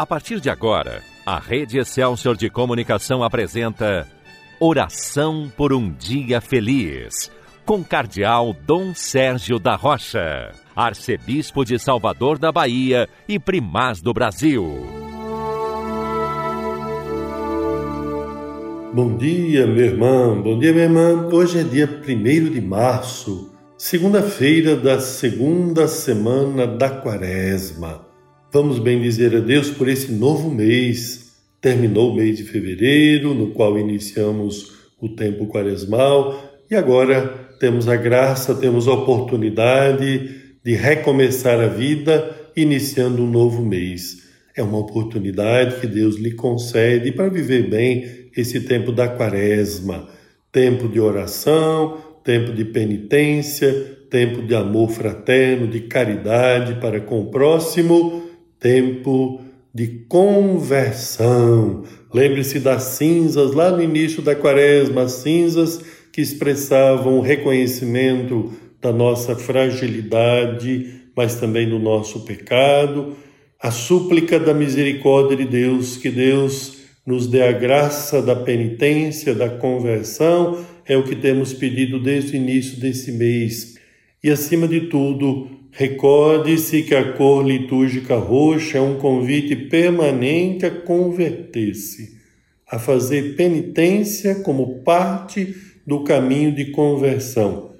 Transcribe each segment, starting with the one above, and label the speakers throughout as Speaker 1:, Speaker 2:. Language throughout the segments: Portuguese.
Speaker 1: A partir de agora, a Rede Excelsior de Comunicação apresenta Oração por um Dia Feliz, com Cardeal Dom Sérgio da Rocha, Arcebispo de Salvador da Bahia e Primaz do Brasil.
Speaker 2: Bom dia, meu irmão, bom dia, minha irmã. Hoje é dia 1 de março, segunda-feira da segunda semana da quaresma. Vamos bem dizer a Deus por esse novo mês. Terminou o mês de fevereiro, no qual iniciamos o tempo quaresmal, e agora temos a graça, temos a oportunidade de recomeçar a vida iniciando um novo mês. É uma oportunidade que Deus lhe concede para viver bem esse tempo da quaresma, tempo de oração, tempo de penitência, tempo de amor fraterno, de caridade para com o próximo tempo de conversão. Lembre-se das cinzas lá no início da quaresma, as cinzas que expressavam o reconhecimento da nossa fragilidade, mas também do nosso pecado. A súplica da misericórdia de Deus, que Deus nos dê a graça da penitência, da conversão, é o que temos pedido desde o início desse mês. E acima de tudo, Recorde-se que a cor litúrgica roxa é um convite permanente a converter-se, a fazer penitência como parte do caminho de conversão.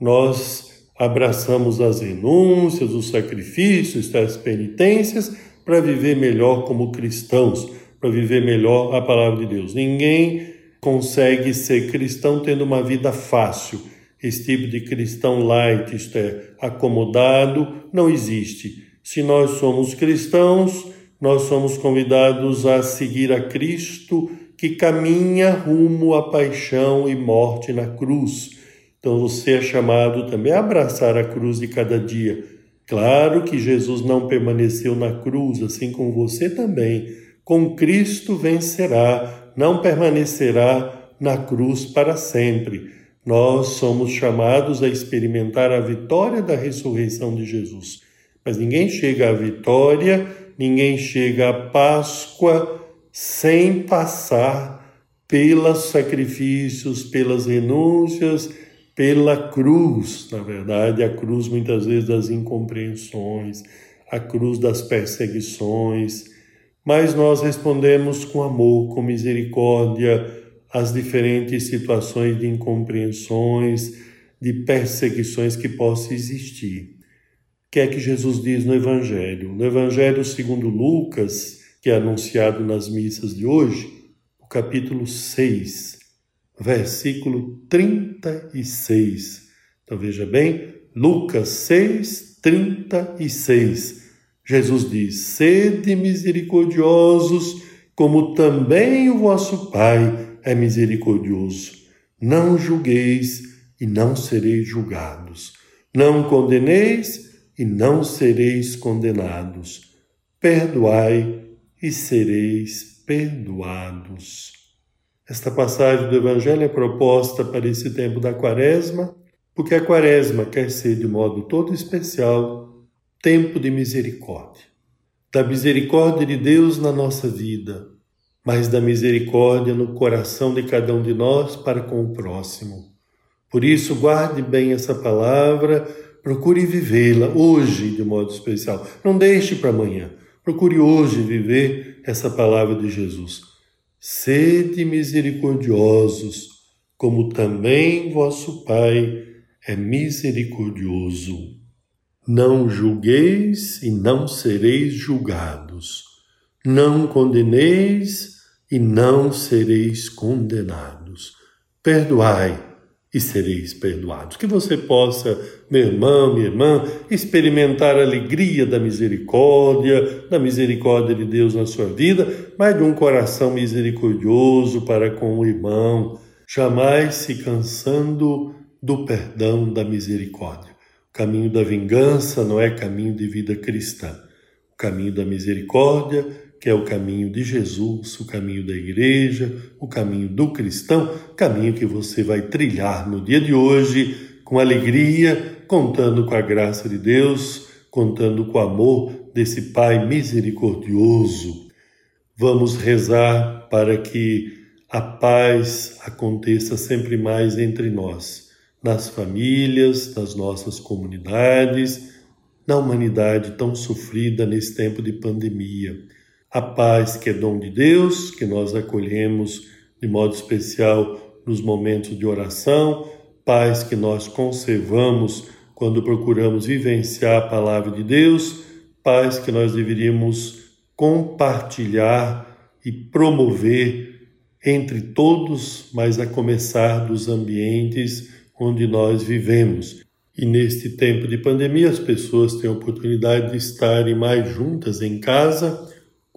Speaker 2: Nós abraçamos as renúncias, os sacrifícios, as penitências para viver melhor como cristãos, para viver melhor a palavra de Deus. Ninguém consegue ser cristão tendo uma vida fácil esse tipo de cristão light, isto é, acomodado, não existe. Se nós somos cristãos, nós somos convidados a seguir a Cristo que caminha rumo à paixão e morte na cruz. Então você é chamado também a abraçar a cruz de cada dia. Claro que Jesus não permaneceu na cruz, assim como você também. Com Cristo vencerá, não permanecerá na cruz para sempre nós somos chamados a experimentar a vitória da ressurreição de Jesus. Mas ninguém chega à vitória, ninguém chega à Páscoa sem passar pelos sacrifícios, pelas renúncias, pela cruz. Na verdade, a cruz muitas vezes das incompreensões, a cruz das perseguições. Mas nós respondemos com amor, com misericórdia, as diferentes situações de incompreensões, de perseguições que possam existir. O que é que Jesus diz no Evangelho? No Evangelho segundo Lucas, que é anunciado nas missas de hoje, o capítulo 6, versículo 36. Então veja bem, Lucas 6, 36. Jesus diz: Sede misericordiosos, como também o vosso Pai é misericordioso. Não julgueis e não sereis julgados. Não condeneis e não sereis condenados. Perdoai e sereis perdoados. Esta passagem do Evangelho é proposta para esse tempo da Quaresma, porque a Quaresma quer ser de modo todo especial tempo de misericórdia. Da misericórdia de Deus na nossa vida, mas da misericórdia no coração de cada um de nós para com o próximo. Por isso, guarde bem essa palavra, procure vivê-la hoje de modo especial. Não deixe para amanhã. Procure hoje viver essa palavra de Jesus. Sede misericordiosos, como também vosso Pai é misericordioso. Não julgueis e não sereis julgados não condeneis e não sereis condenados. Perdoai e sereis perdoados. Que você possa, meu irmão, minha irmã, experimentar a alegria da misericórdia, da misericórdia de Deus na sua vida, mas de um coração misericordioso para com o irmão, jamais se cansando do perdão da misericórdia. O caminho da vingança não é caminho de vida cristã. O caminho da misericórdia que é o caminho de Jesus, o caminho da igreja, o caminho do cristão, caminho que você vai trilhar no dia de hoje com alegria, contando com a graça de Deus, contando com o amor desse Pai misericordioso. Vamos rezar para que a paz aconteça sempre mais entre nós, nas famílias, nas nossas comunidades, na humanidade tão sofrida nesse tempo de pandemia. A paz que é dom de Deus, que nós acolhemos de modo especial nos momentos de oração, paz que nós conservamos quando procuramos vivenciar a palavra de Deus, paz que nós deveríamos compartilhar e promover entre todos, mas a começar dos ambientes onde nós vivemos. E neste tempo de pandemia, as pessoas têm a oportunidade de estarem mais juntas em casa,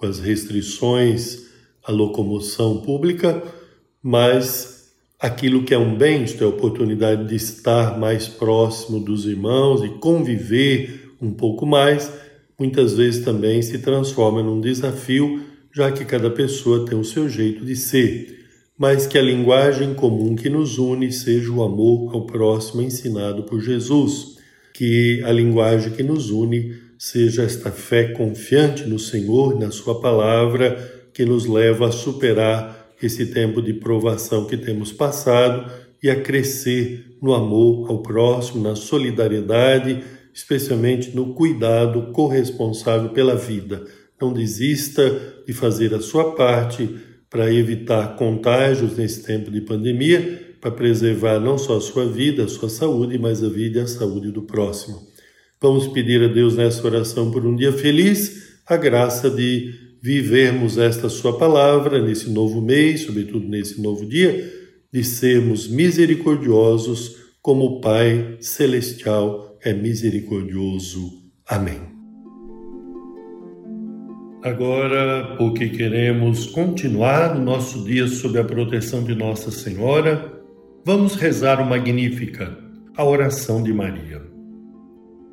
Speaker 2: com as restrições à locomoção pública, mas aquilo que é um bem, isto é, a oportunidade de estar mais próximo dos irmãos e conviver um pouco mais, muitas vezes também se transforma num desafio, já que cada pessoa tem o seu jeito de ser, mas que a linguagem comum que nos une seja o amor ao próximo ensinado por Jesus, que a linguagem que nos une seja esta fé confiante no Senhor na Sua palavra que nos leva a superar esse tempo de provação que temos passado e a crescer no amor ao próximo, na solidariedade especialmente no cuidado corresponsável pela vida. Não desista de fazer a sua parte para evitar contágios nesse tempo de pandemia, para preservar não só a sua vida, a sua saúde, mas a vida e a saúde do próximo. Vamos pedir a Deus nessa oração por um dia feliz, a graça de vivermos esta sua palavra nesse novo mês, sobretudo nesse novo dia, de sermos misericordiosos como o Pai celestial é misericordioso. Amém. Agora, porque queremos continuar o nosso dia sob a proteção de Nossa Senhora, vamos rezar o Magnífica, a oração de Maria.